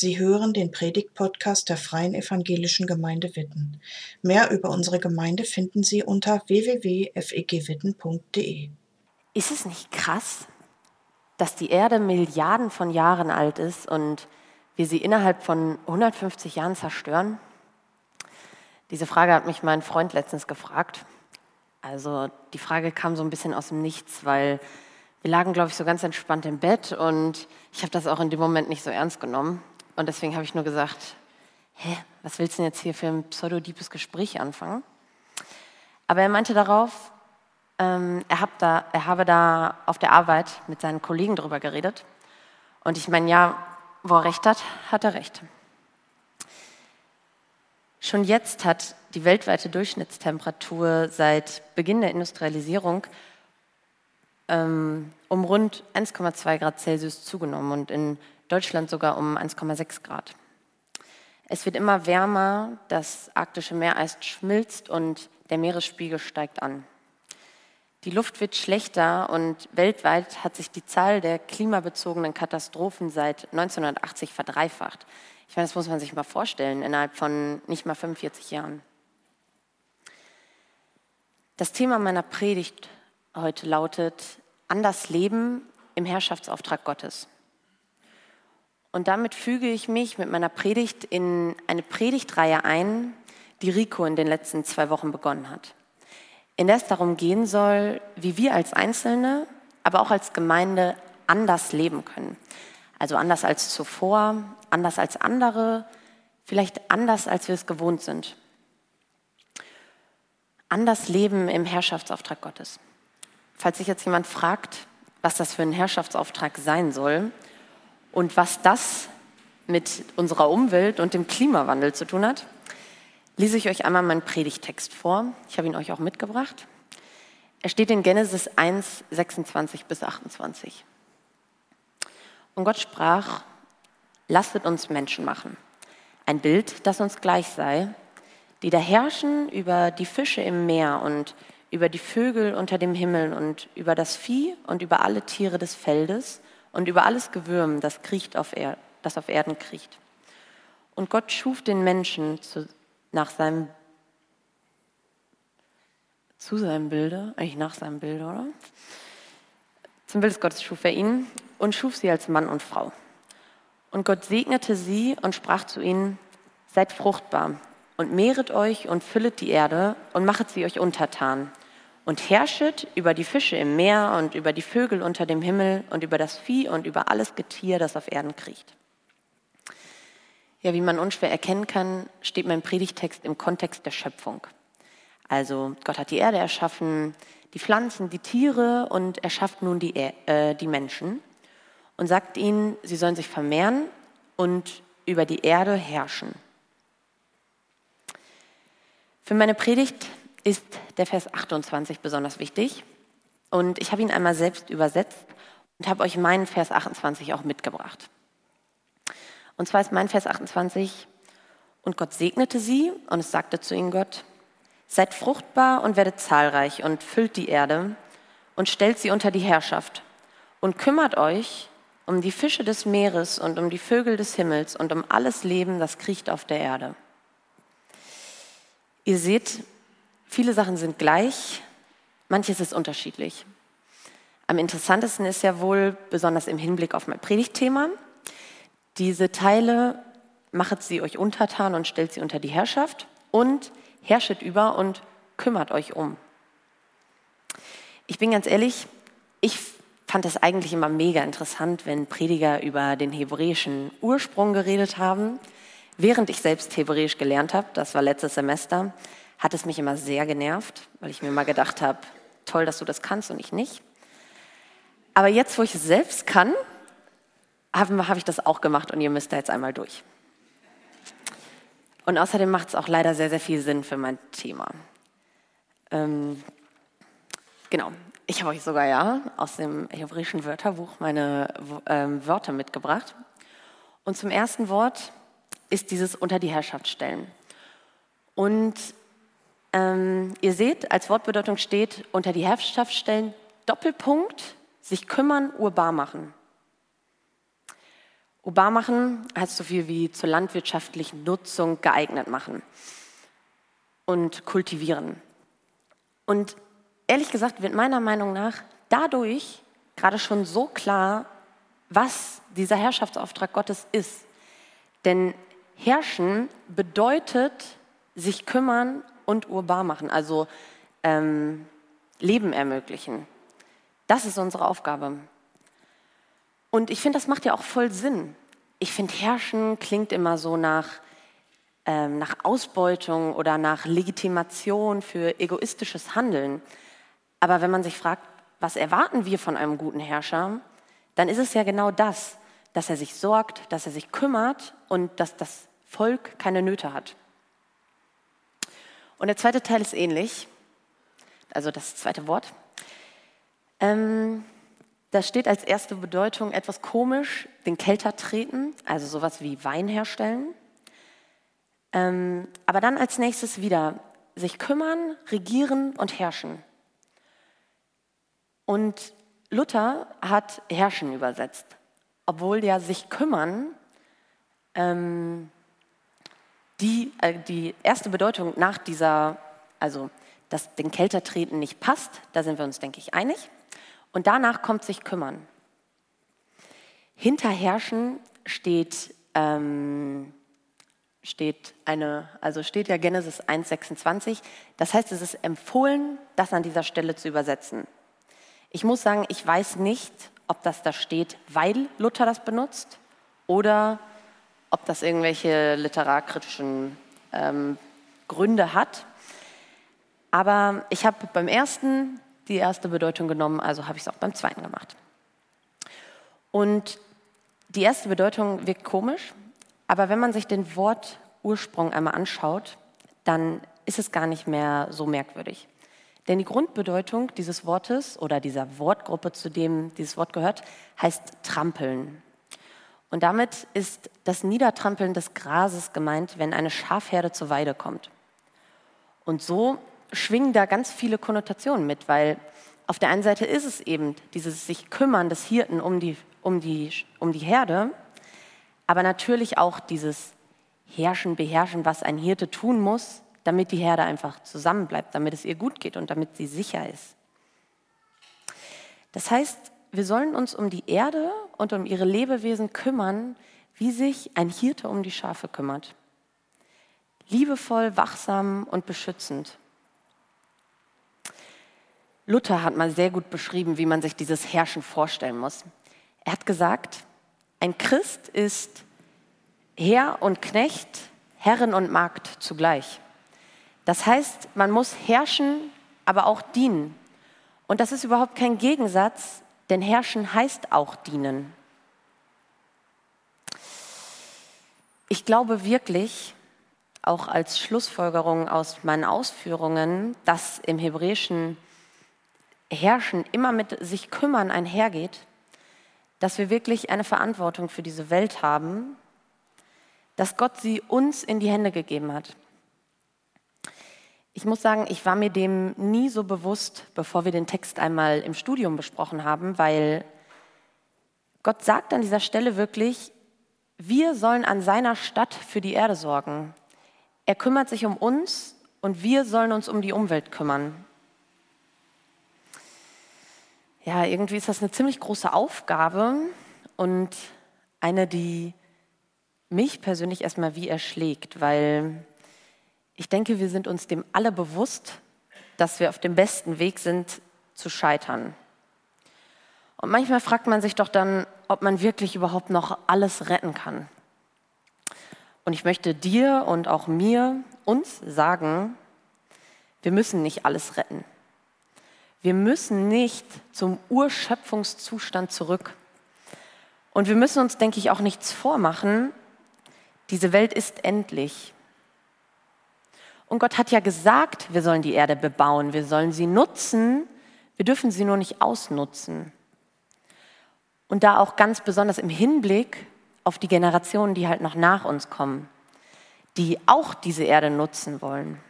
Sie hören den Predigt-Podcast der Freien Evangelischen Gemeinde Witten. Mehr über unsere Gemeinde finden Sie unter www.fegwitten.de. Ist es nicht krass, dass die Erde Milliarden von Jahren alt ist und wir sie innerhalb von 150 Jahren zerstören? Diese Frage hat mich mein Freund letztens gefragt. Also die Frage kam so ein bisschen aus dem Nichts, weil wir lagen, glaube ich, so ganz entspannt im Bett und ich habe das auch in dem Moment nicht so ernst genommen. Und deswegen habe ich nur gesagt, hä, was willst du denn jetzt hier für ein pseudodipes Gespräch anfangen? Aber er meinte darauf, ähm, er, da, er habe da auf der Arbeit mit seinen Kollegen darüber geredet. Und ich meine, ja, wo er recht hat, hat er recht. Schon jetzt hat die weltweite Durchschnittstemperatur seit Beginn der Industrialisierung ähm, um rund 1,2 Grad Celsius zugenommen und in Deutschland sogar um 1,6 Grad. Es wird immer wärmer, das arktische Meereis schmilzt und der Meeresspiegel steigt an. Die Luft wird schlechter und weltweit hat sich die Zahl der klimabezogenen Katastrophen seit 1980 verdreifacht. Ich meine, das muss man sich mal vorstellen, innerhalb von nicht mal 45 Jahren. Das Thema meiner Predigt heute lautet Anders Leben im Herrschaftsauftrag Gottes. Und damit füge ich mich mit meiner Predigt in eine Predigtreihe ein, die Rico in den letzten zwei Wochen begonnen hat. In der es darum gehen soll, wie wir als Einzelne, aber auch als Gemeinde anders leben können. Also anders als zuvor, anders als andere, vielleicht anders, als wir es gewohnt sind. Anders leben im Herrschaftsauftrag Gottes. Falls sich jetzt jemand fragt, was das für ein Herrschaftsauftrag sein soll, und was das mit unserer Umwelt und dem Klimawandel zu tun hat, lese ich euch einmal meinen Predigtext vor. Ich habe ihn euch auch mitgebracht. Er steht in Genesis 1, 26 bis 28. Und Gott sprach, lasset uns Menschen machen, ein Bild, das uns gleich sei, die da herrschen über die Fische im Meer und über die Vögel unter dem Himmel und über das Vieh und über alle Tiere des Feldes und über alles Gewürm, das, kriecht auf er das auf Erden kriecht. Und Gott schuf den Menschen zu, nach seinem, zu seinem Bilde, eigentlich nach seinem Bilde, oder? Zum Bild des Gottes schuf er ihn und schuf sie als Mann und Frau. Und Gott segnete sie und sprach zu ihnen, seid fruchtbar und mehret euch und füllet die Erde und machet sie euch untertan und herrschet über die Fische im Meer und über die Vögel unter dem Himmel und über das Vieh und über alles Getier, das auf Erden kriecht. Ja, wie man unschwer erkennen kann, steht mein Predigtext im Kontext der Schöpfung. Also Gott hat die Erde erschaffen, die Pflanzen, die Tiere und er schafft nun die, äh, die Menschen und sagt ihnen, sie sollen sich vermehren und über die Erde herrschen. Für meine Predigt ist der Vers 28 besonders wichtig. Und ich habe ihn einmal selbst übersetzt und habe euch meinen Vers 28 auch mitgebracht. Und zwar ist mein Vers 28, und Gott segnete sie und es sagte zu ihnen Gott, seid fruchtbar und werdet zahlreich und füllt die Erde und stellt sie unter die Herrschaft und kümmert euch um die Fische des Meeres und um die Vögel des Himmels und um alles Leben, das kriecht auf der Erde. Ihr seht, Viele Sachen sind gleich, manches ist unterschiedlich. Am interessantesten ist ja wohl, besonders im Hinblick auf mein Predigtthema, diese Teile machet sie euch untertan und stellt sie unter die Herrschaft und herrschet über und kümmert euch um. Ich bin ganz ehrlich, ich fand es eigentlich immer mega interessant, wenn Prediger über den hebräischen Ursprung geredet haben. Während ich selbst Hebräisch gelernt habe, das war letztes Semester, hat es mich immer sehr genervt, weil ich mir mal gedacht habe, toll, dass du das kannst und ich nicht. Aber jetzt, wo ich es selbst kann, habe hab ich das auch gemacht und ihr müsst da jetzt einmal durch. Und außerdem macht es auch leider sehr, sehr viel Sinn für mein Thema. Ähm, genau, ich habe euch sogar ja aus dem hebräischen Wörterbuch meine ähm, Wörter mitgebracht. Und zum ersten Wort ist dieses unter die Herrschaft stellen. Und ähm, ihr seht, als Wortbedeutung steht unter die Herrschaft stellen, Doppelpunkt, sich kümmern, urbar machen. Urbar machen heißt so viel wie zur landwirtschaftlichen Nutzung geeignet machen und kultivieren. Und ehrlich gesagt wird meiner Meinung nach dadurch gerade schon so klar, was dieser Herrschaftsauftrag Gottes ist. Denn herrschen bedeutet sich kümmern und urbar machen, also ähm, Leben ermöglichen. Das ist unsere Aufgabe. Und ich finde, das macht ja auch voll Sinn. Ich finde, herrschen klingt immer so nach, ähm, nach Ausbeutung oder nach Legitimation für egoistisches Handeln. Aber wenn man sich fragt, was erwarten wir von einem guten Herrscher, dann ist es ja genau das, dass er sich sorgt, dass er sich kümmert und dass das Volk keine Nöte hat. Und der zweite Teil ist ähnlich, also das zweite Wort. Ähm, da steht als erste Bedeutung etwas komisch, den Kelter treten, also sowas wie Wein herstellen. Ähm, aber dann als nächstes wieder sich kümmern, regieren und herrschen. Und Luther hat herrschen übersetzt, obwohl ja sich kümmern ähm, die, äh, die erste Bedeutung nach dieser, also dass den Kelter treten nicht passt, da sind wir uns, denke ich, einig. Und danach kommt sich kümmern. Hinter Herrschen steht, ähm, steht eine, also steht ja Genesis 1,26. Das heißt, es ist empfohlen, das an dieser Stelle zu übersetzen. Ich muss sagen, ich weiß nicht, ob das da steht, weil Luther das benutzt oder ob das irgendwelche literarkritischen ähm, Gründe hat. Aber ich habe beim ersten die erste Bedeutung genommen, also habe ich es auch beim zweiten gemacht. Und die erste Bedeutung wirkt komisch, aber wenn man sich den Wortursprung einmal anschaut, dann ist es gar nicht mehr so merkwürdig. Denn die Grundbedeutung dieses Wortes oder dieser Wortgruppe, zu dem dieses Wort gehört, heißt trampeln. Und damit ist das Niedertrampeln des Grases gemeint, wenn eine Schafherde zur Weide kommt. Und so schwingen da ganz viele Konnotationen mit, weil auf der einen Seite ist es eben dieses sich kümmern des Hirten um die, um die, um die Herde, aber natürlich auch dieses Herrschen, Beherrschen, was ein Hirte tun muss, damit die Herde einfach zusammenbleibt, damit es ihr gut geht und damit sie sicher ist. Das heißt, wir sollen uns um die Erde und um ihre Lebewesen kümmern, wie sich ein Hirte um die Schafe kümmert. Liebevoll, wachsam und beschützend. Luther hat mal sehr gut beschrieben, wie man sich dieses Herrschen vorstellen muss. Er hat gesagt, ein Christ ist Herr und Knecht, Herrin und Magd zugleich. Das heißt, man muss herrschen, aber auch dienen. Und das ist überhaupt kein Gegensatz, denn herrschen heißt auch dienen. Ich glaube wirklich, auch als Schlussfolgerung aus meinen Ausführungen, dass im Hebräischen Herrschen immer mit sich kümmern einhergeht, dass wir wirklich eine Verantwortung für diese Welt haben, dass Gott sie uns in die Hände gegeben hat. Ich muss sagen, ich war mir dem nie so bewusst, bevor wir den Text einmal im Studium besprochen haben, weil Gott sagt an dieser Stelle wirklich, wir sollen an seiner Stadt für die Erde sorgen. Er kümmert sich um uns und wir sollen uns um die Umwelt kümmern ja, irgendwie ist das eine ziemlich große Aufgabe und eine, die mich persönlich erstmal wie erschlägt, weil ich denke, wir sind uns dem alle bewusst, dass wir auf dem besten Weg sind, zu scheitern. Und manchmal fragt man sich doch dann, ob man wirklich überhaupt noch alles retten kann. Und ich möchte dir und auch mir, uns sagen, wir müssen nicht alles retten. Wir müssen nicht zum Urschöpfungszustand zurück. Und wir müssen uns, denke ich, auch nichts vormachen. Diese Welt ist endlich. Und Gott hat ja gesagt, wir sollen die Erde bebauen, wir sollen sie nutzen, wir dürfen sie nur nicht ausnutzen. Und da auch ganz besonders im Hinblick auf die Generationen, die halt noch nach uns kommen, die auch diese Erde nutzen wollen.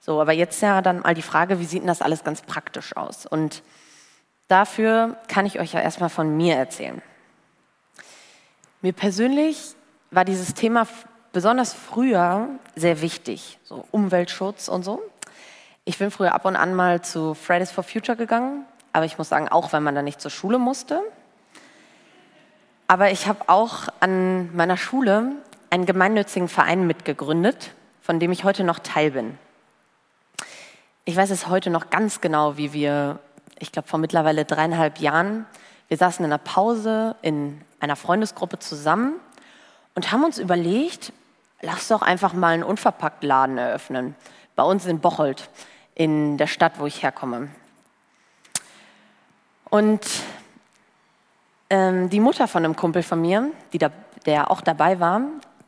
So, aber jetzt ja dann mal die Frage, wie sieht denn das alles ganz praktisch aus? Und dafür kann ich euch ja erstmal von mir erzählen. Mir persönlich war dieses Thema besonders früher sehr wichtig, so Umweltschutz und so. Ich bin früher ab und an mal zu Fridays for Future gegangen, aber ich muss sagen, auch wenn man da nicht zur Schule musste. Aber ich habe auch an meiner Schule einen gemeinnützigen Verein mitgegründet, von dem ich heute noch Teil bin. Ich weiß es heute noch ganz genau, wie wir, ich glaube vor mittlerweile dreieinhalb Jahren, wir saßen in einer Pause in einer Freundesgruppe zusammen und haben uns überlegt, lass doch einfach mal einen Unverpacktladen eröffnen, bei uns in Bocholt, in der Stadt, wo ich herkomme. Und ähm, die Mutter von einem Kumpel von mir, da, der auch dabei war,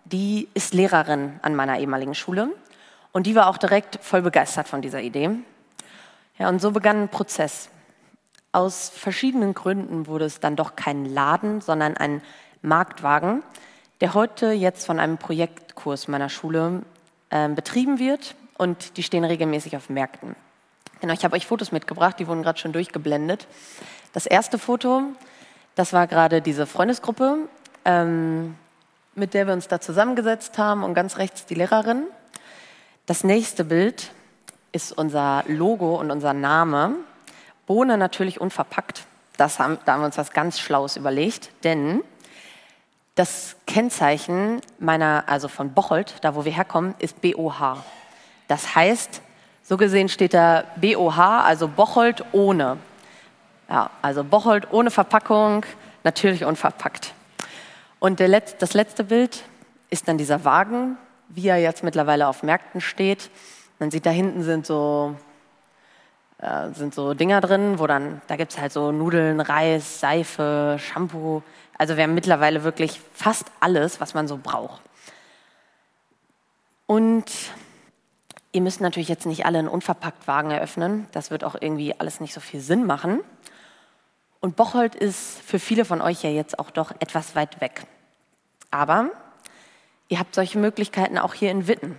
die ist Lehrerin an meiner ehemaligen Schule und die war auch direkt voll begeistert von dieser Idee. Ja, und so begann ein Prozess. Aus verschiedenen Gründen wurde es dann doch kein Laden, sondern ein Marktwagen, der heute jetzt von einem Projektkurs meiner Schule äh, betrieben wird und die stehen regelmäßig auf Märkten. Genau, ich habe euch Fotos mitgebracht, die wurden gerade schon durchgeblendet. Das erste Foto, das war gerade diese Freundesgruppe, ähm, mit der wir uns da zusammengesetzt haben und ganz rechts die Lehrerin. Das nächste Bild ist unser Logo und unser Name. Bohne natürlich unverpackt. Das haben, da haben wir uns was ganz Schlaues überlegt, denn das Kennzeichen meiner, also von Bocholt, da wo wir herkommen, ist BOH. Das heißt, so gesehen steht da BOH, also Bocholt ohne. Ja, also Bocholt ohne Verpackung, natürlich unverpackt. Und Letz-, das letzte Bild ist dann dieser Wagen, wie er jetzt mittlerweile auf Märkten steht. Man sieht, da hinten sind so äh, sind so Dinger drin, wo dann, da gibt es halt so Nudeln, Reis, Seife, Shampoo. Also wir haben mittlerweile wirklich fast alles, was man so braucht. Und ihr müsst natürlich jetzt nicht alle einen Unverpacktwagen eröffnen. Das wird auch irgendwie alles nicht so viel Sinn machen. Und Bocholt ist für viele von euch ja jetzt auch doch etwas weit weg. Aber ihr habt solche Möglichkeiten auch hier in Witten.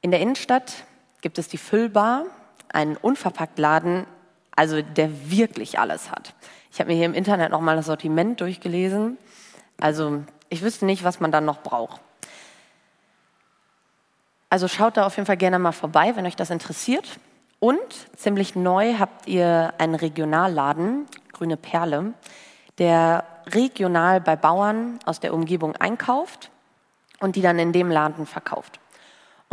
In der Innenstadt gibt es die Füllbar, einen Unverpacktladen, also der wirklich alles hat. Ich habe mir hier im Internet nochmal das Sortiment durchgelesen. Also ich wüsste nicht, was man dann noch braucht. Also schaut da auf jeden Fall gerne mal vorbei, wenn euch das interessiert. Und ziemlich neu habt ihr einen Regionalladen, Grüne Perle, der regional bei Bauern aus der Umgebung einkauft und die dann in dem Laden verkauft.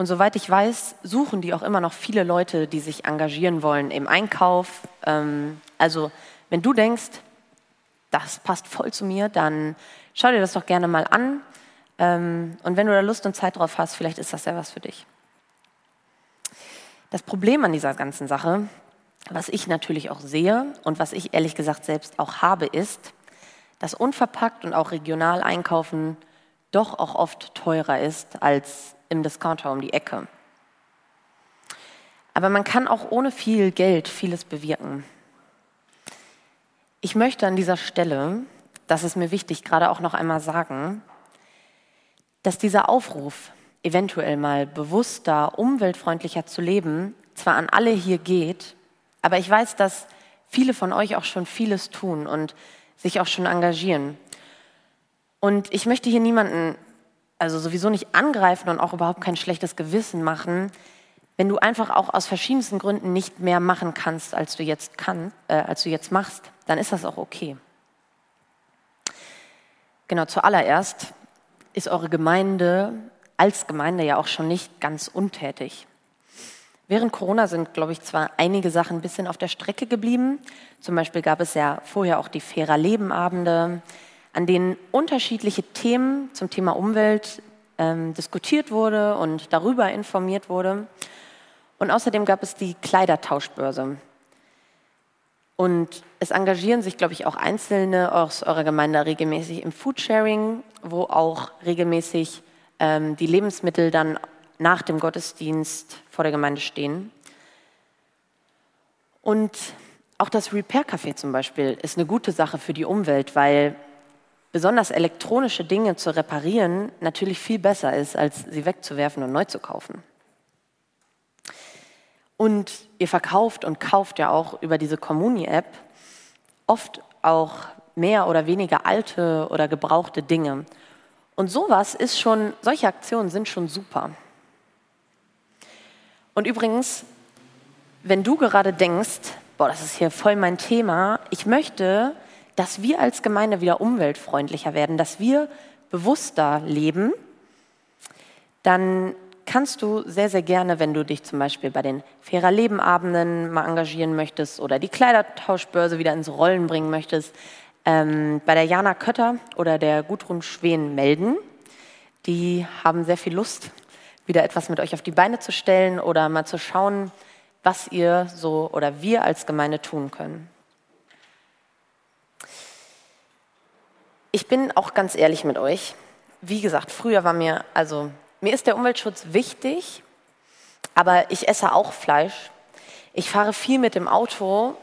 Und soweit ich weiß, suchen die auch immer noch viele Leute, die sich engagieren wollen im Einkauf. Ähm, also wenn du denkst, das passt voll zu mir, dann schau dir das doch gerne mal an. Ähm, und wenn du da Lust und Zeit drauf hast, vielleicht ist das ja was für dich. Das Problem an dieser ganzen Sache, was ich natürlich auch sehe und was ich ehrlich gesagt selbst auch habe, ist, dass unverpackt und auch regional einkaufen doch auch oft teurer ist als im Discounter um die Ecke. Aber man kann auch ohne viel Geld vieles bewirken. Ich möchte an dieser Stelle, das ist mir wichtig, gerade auch noch einmal sagen, dass dieser Aufruf, eventuell mal bewusster, umweltfreundlicher zu leben, zwar an alle hier geht, aber ich weiß, dass viele von euch auch schon vieles tun und sich auch schon engagieren. Und ich möchte hier niemanden also sowieso nicht angreifen und auch überhaupt kein schlechtes Gewissen machen, wenn du einfach auch aus verschiedensten Gründen nicht mehr machen kannst, als du jetzt kann, äh, als du jetzt machst, dann ist das auch okay. Genau, zuallererst ist eure Gemeinde als Gemeinde ja auch schon nicht ganz untätig. Während Corona sind, glaube ich, zwar einige Sachen ein bisschen auf der Strecke geblieben. Zum Beispiel gab es ja vorher auch die Fairer Lebenabende an denen unterschiedliche Themen zum Thema Umwelt ähm, diskutiert wurde und darüber informiert wurde. Und außerdem gab es die Kleidertauschbörse. Und es engagieren sich, glaube ich, auch Einzelne aus eurer Gemeinde regelmäßig im Foodsharing, wo auch regelmäßig ähm, die Lebensmittel dann nach dem Gottesdienst vor der Gemeinde stehen. Und auch das Repair Café zum Beispiel ist eine gute Sache für die Umwelt, weil besonders elektronische Dinge zu reparieren natürlich viel besser ist, als sie wegzuwerfen und neu zu kaufen. Und ihr verkauft und kauft ja auch über diese Communi-App oft auch mehr oder weniger alte oder gebrauchte Dinge. Und sowas ist schon, solche Aktionen sind schon super. Und übrigens, wenn du gerade denkst, boah, das ist hier voll mein Thema, ich möchte, dass wir als Gemeinde wieder umweltfreundlicher werden, dass wir bewusster leben, dann kannst du sehr, sehr gerne, wenn du dich zum Beispiel bei den Fairer Lebenabenden mal engagieren möchtest oder die Kleidertauschbörse wieder ins Rollen bringen möchtest, ähm, bei der Jana Kötter oder der Gudrun Schwen melden. Die haben sehr viel Lust, wieder etwas mit euch auf die Beine zu stellen oder mal zu schauen, was ihr so oder wir als Gemeinde tun können. Ich bin auch ganz ehrlich mit euch. Wie gesagt, früher war mir, also mir ist der Umweltschutz wichtig, aber ich esse auch Fleisch. Ich fahre viel mit dem Auto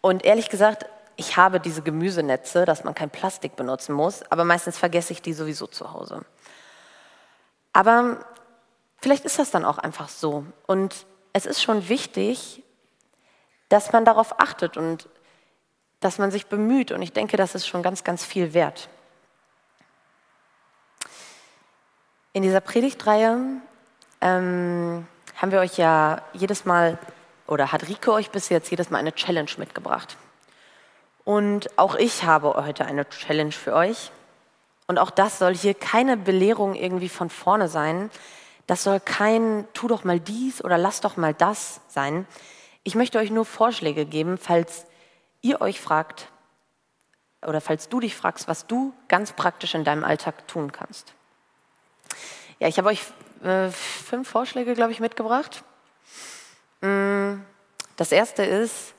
und ehrlich gesagt, ich habe diese Gemüsenetze, dass man kein Plastik benutzen muss, aber meistens vergesse ich die sowieso zu Hause. Aber vielleicht ist das dann auch einfach so. Und es ist schon wichtig, dass man darauf achtet und dass man sich bemüht. Und ich denke, das ist schon ganz, ganz viel wert. In dieser Predigtreihe ähm, haben wir euch ja jedes Mal, oder hat Rike euch bis jetzt jedes Mal eine Challenge mitgebracht. Und auch ich habe heute eine Challenge für euch. Und auch das soll hier keine Belehrung irgendwie von vorne sein. Das soll kein tu doch mal dies oder lass doch mal das sein. Ich möchte euch nur Vorschläge geben, falls ihr euch fragt oder falls du dich fragst, was du ganz praktisch in deinem Alltag tun kannst. Ja, ich habe euch äh, fünf Vorschläge, glaube ich, mitgebracht. Mm, das erste ist,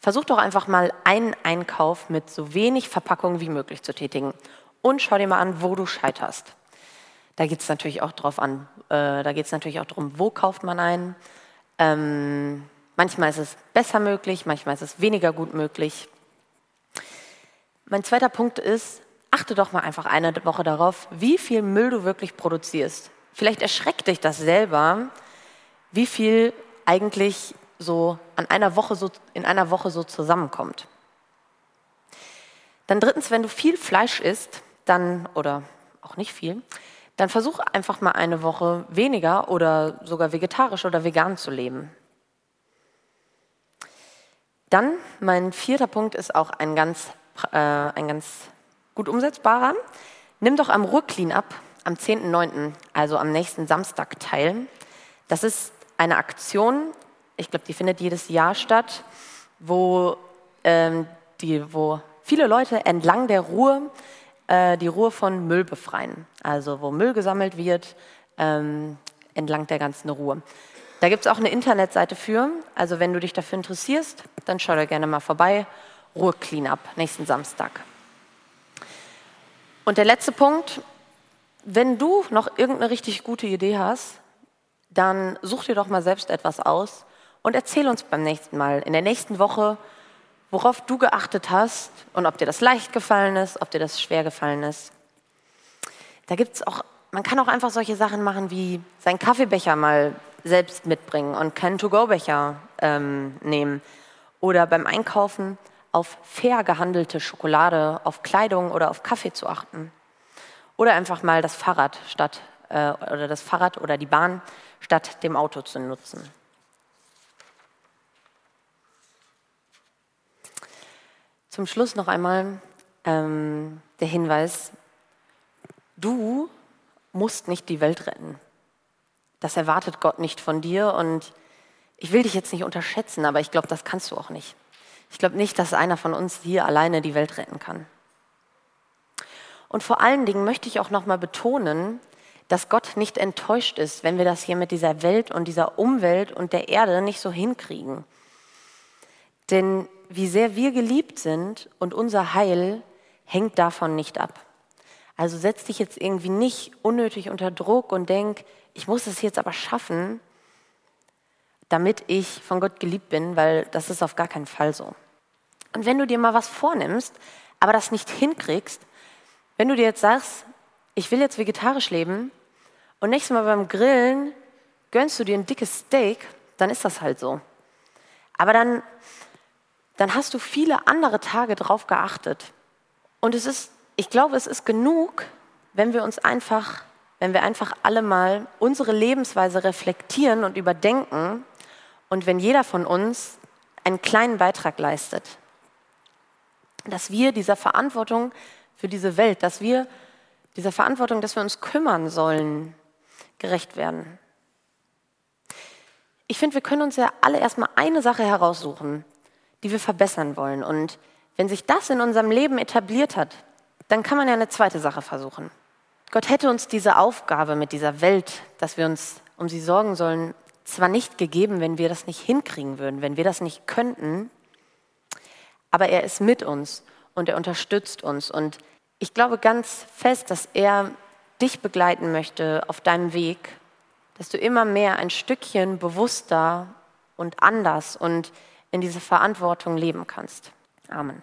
versuch doch einfach mal einen Einkauf mit so wenig Verpackung wie möglich zu tätigen und schau dir mal an, wo du scheiterst. Da geht es natürlich auch drauf an, äh, da geht es natürlich auch darum, wo kauft man ein. Ähm, manchmal ist es besser möglich, manchmal ist es weniger gut möglich. Mein zweiter Punkt ist, achte doch mal einfach eine Woche darauf, wie viel Müll du wirklich produzierst. Vielleicht erschreckt dich das selber, wie viel eigentlich so an einer Woche so in einer Woche so zusammenkommt. Dann drittens, wenn du viel Fleisch isst, dann oder auch nicht viel, dann versuch einfach mal eine Woche weniger oder sogar vegetarisch oder vegan zu leben. Dann mein vierter Punkt ist auch ein ganz, äh, ein ganz gut umsetzbarer. Nimm doch am Ruhr-Cleanup am 10.9., also am nächsten Samstag, teil. Das ist eine Aktion, ich glaube, die findet jedes Jahr statt, wo, ähm, die, wo viele Leute entlang der Ruhr äh, die Ruhr von Müll befreien. Also wo Müll gesammelt wird ähm, entlang der ganzen Ruhr. Da gibt es auch eine Internetseite für. Also wenn du dich dafür interessierst, dann schau da gerne mal vorbei. Ruhr Cleanup, nächsten Samstag. Und der letzte Punkt, wenn du noch irgendeine richtig gute Idee hast, dann such dir doch mal selbst etwas aus und erzähl uns beim nächsten Mal, in der nächsten Woche, worauf du geachtet hast und ob dir das leicht gefallen ist, ob dir das schwer gefallen ist. Da gibt es auch, man kann auch einfach solche Sachen machen wie seinen Kaffeebecher mal selbst mitbringen und keinen To-Go-Becher ähm, nehmen. Oder beim Einkaufen auf fair gehandelte Schokolade, auf Kleidung oder auf Kaffee zu achten. Oder einfach mal das Fahrrad statt äh, oder das Fahrrad oder die Bahn statt dem Auto zu nutzen. Zum Schluss noch einmal ähm, der Hinweis, du musst nicht die Welt retten. Das erwartet Gott nicht von dir und ich will dich jetzt nicht unterschätzen, aber ich glaube, das kannst du auch nicht. Ich glaube nicht, dass einer von uns hier alleine die Welt retten kann. Und vor allen Dingen möchte ich auch nochmal betonen, dass Gott nicht enttäuscht ist, wenn wir das hier mit dieser Welt und dieser Umwelt und der Erde nicht so hinkriegen. Denn wie sehr wir geliebt sind und unser Heil hängt davon nicht ab. Also setz dich jetzt irgendwie nicht unnötig unter Druck und denk, ich muss es jetzt aber schaffen, damit ich von Gott geliebt bin, weil das ist auf gar keinen Fall so. Und wenn du dir mal was vornimmst, aber das nicht hinkriegst, wenn du dir jetzt sagst, ich will jetzt vegetarisch leben und nächstes Mal beim Grillen gönnst du dir ein dickes Steak, dann ist das halt so. Aber dann, dann hast du viele andere Tage drauf geachtet. Und es ist, ich glaube, es ist genug, wenn wir uns einfach, wenn wir einfach alle mal unsere Lebensweise reflektieren und überdenken und wenn jeder von uns einen kleinen Beitrag leistet, dass wir dieser Verantwortung für diese Welt, dass wir dieser Verantwortung, dass wir uns kümmern sollen, gerecht werden. Ich finde, wir können uns ja alle erstmal eine Sache heraussuchen, die wir verbessern wollen. Und wenn sich das in unserem Leben etabliert hat, dann kann man ja eine zweite Sache versuchen. Gott hätte uns diese Aufgabe mit dieser Welt, dass wir uns um sie sorgen sollen, zwar nicht gegeben, wenn wir das nicht hinkriegen würden, wenn wir das nicht könnten, aber er ist mit uns und er unterstützt uns. Und ich glaube ganz fest, dass er dich begleiten möchte auf deinem Weg, dass du immer mehr ein Stückchen bewusster und anders und in diese Verantwortung leben kannst. Amen.